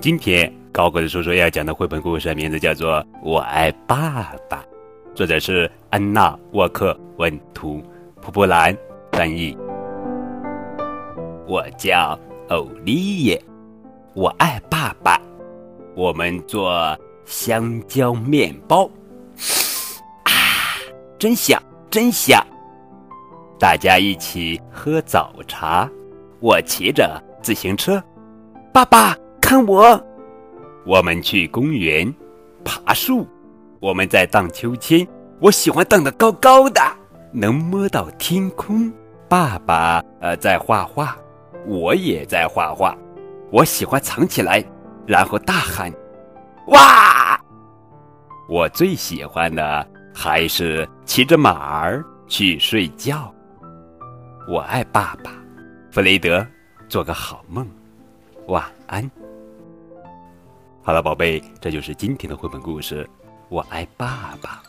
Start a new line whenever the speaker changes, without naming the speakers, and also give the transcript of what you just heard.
今天高个子叔叔要讲的绘本故事的名字叫做《我爱爸爸》，作者是安娜沃克文图，蒲蒲兰翻译。我叫欧丽叶，我爱爸爸。我们做香蕉面包，啊，真香，真香！大家一起喝早茶。我骑着自行车，爸爸。看我，我们去公园爬树，我们在荡秋千。我喜欢荡得高高的，能摸到天空。爸爸呃在画画，我也在画画。我喜欢藏起来，然后大喊：“哇！”我最喜欢的还是骑着马儿去睡觉。我爱爸爸，弗雷德，做个好梦，晚安。好了，宝贝，这就是今天的绘本故事。我爱爸爸。